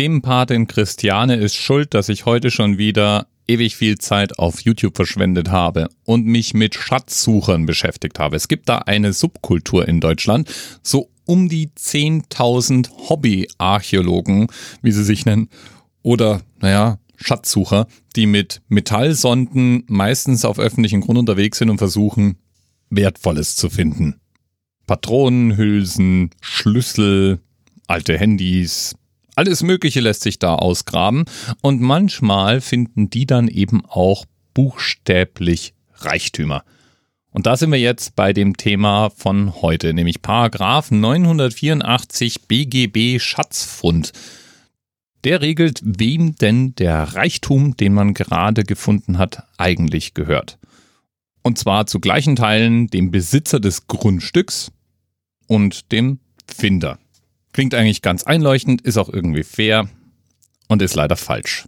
Themenpatin Christiane ist schuld, dass ich heute schon wieder ewig viel Zeit auf YouTube verschwendet habe und mich mit Schatzsuchern beschäftigt habe. Es gibt da eine Subkultur in Deutschland, so um die 10.000 Hobbyarchäologen, wie sie sich nennen, oder, naja, Schatzsucher, die mit Metallsonden meistens auf öffentlichen Grund unterwegs sind und versuchen, Wertvolles zu finden. Patronenhülsen, Schlüssel, alte Handys, alles Mögliche lässt sich da ausgraben und manchmal finden die dann eben auch buchstäblich Reichtümer. Und da sind wir jetzt bei dem Thema von heute, nämlich Paragraph 984 BGB Schatzfund. Der regelt, wem denn der Reichtum, den man gerade gefunden hat, eigentlich gehört. Und zwar zu gleichen Teilen dem Besitzer des Grundstücks und dem Finder. Klingt eigentlich ganz einleuchtend, ist auch irgendwie fair und ist leider falsch.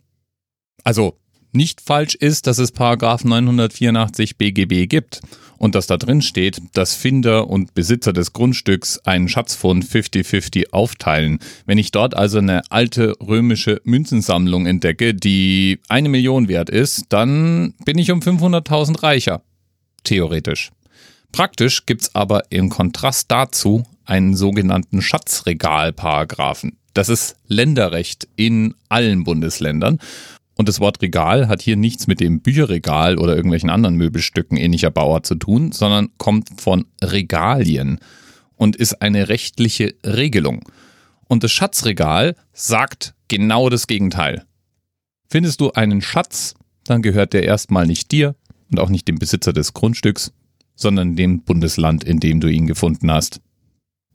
Also nicht falsch ist, dass es Paragraph 984 BGB gibt und dass da drin steht, dass Finder und Besitzer des Grundstücks einen Schatzfonds 50-50 aufteilen. Wenn ich dort also eine alte römische Münzensammlung entdecke, die eine Million wert ist, dann bin ich um 500.000 reicher. Theoretisch. Praktisch gibt's aber im Kontrast dazu einen sogenannten Schatzregalparagraphen. Das ist Länderrecht in allen Bundesländern. Und das Wort Regal hat hier nichts mit dem Bücherregal oder irgendwelchen anderen Möbelstücken ähnlicher Bauer zu tun, sondern kommt von Regalien und ist eine rechtliche Regelung. Und das Schatzregal sagt genau das Gegenteil. Findest du einen Schatz, dann gehört der erstmal nicht dir und auch nicht dem Besitzer des Grundstücks, sondern dem Bundesland, in dem du ihn gefunden hast.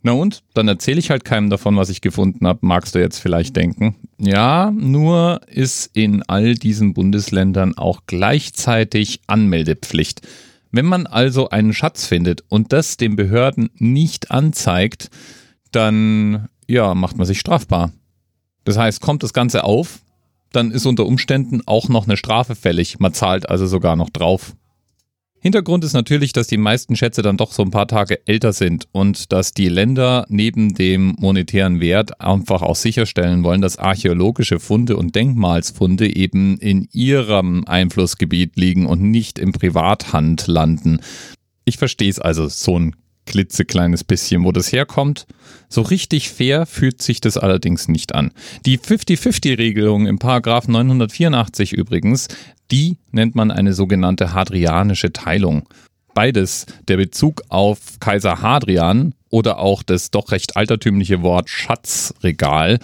Na und? Dann erzähle ich halt keinem davon, was ich gefunden habe, magst du jetzt vielleicht denken. Ja, nur ist in all diesen Bundesländern auch gleichzeitig Anmeldepflicht. Wenn man also einen Schatz findet und das den Behörden nicht anzeigt, dann ja, macht man sich strafbar. Das heißt, kommt das Ganze auf, dann ist unter Umständen auch noch eine Strafe fällig. Man zahlt also sogar noch drauf. Hintergrund ist natürlich, dass die meisten Schätze dann doch so ein paar Tage älter sind und dass die Länder neben dem monetären Wert einfach auch sicherstellen wollen, dass archäologische Funde und Denkmalsfunde eben in ihrem Einflussgebiet liegen und nicht im Privathand landen. Ich verstehe es also so ein klitzekleines bisschen, wo das herkommt. So richtig fair fühlt sich das allerdings nicht an. Die 50-50-Regelung im Paragraph 984 übrigens, die nennt man eine sogenannte hadrianische Teilung. Beides, der Bezug auf Kaiser Hadrian oder auch das doch recht altertümliche Wort Schatzregal,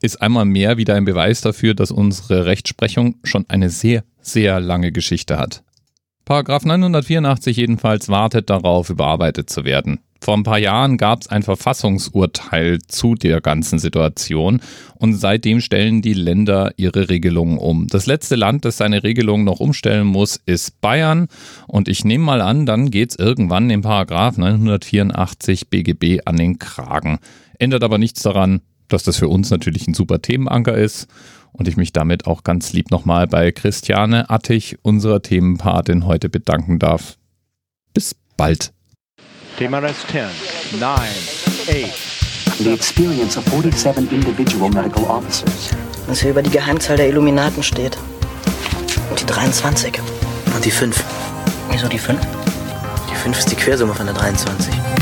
ist einmal mehr wieder ein Beweis dafür, dass unsere Rechtsprechung schon eine sehr, sehr lange Geschichte hat. Paragraph 984 jedenfalls wartet darauf, überarbeitet zu werden. Vor ein paar Jahren gab es ein Verfassungsurteil zu der ganzen Situation und seitdem stellen die Länder ihre Regelungen um. Das letzte Land, das seine Regelungen noch umstellen muss, ist Bayern und ich nehme mal an, dann geht es irgendwann im Paragraph 984 BGB an den Kragen. Ändert aber nichts daran, dass das für uns natürlich ein super Themenanker ist und ich mich damit auch ganz lieb nochmal bei Christiane Attich, unserer Themenpatin, heute bedanken darf. Bis bald. Thema Rest 10, 9, 8. The experience of 47 individual medical officers. Was hier über die Geheimzahl der Illuminaten steht. Und die 23. Und die 5. Wieso die 5? Die 5 ist die Quersumme von der 23.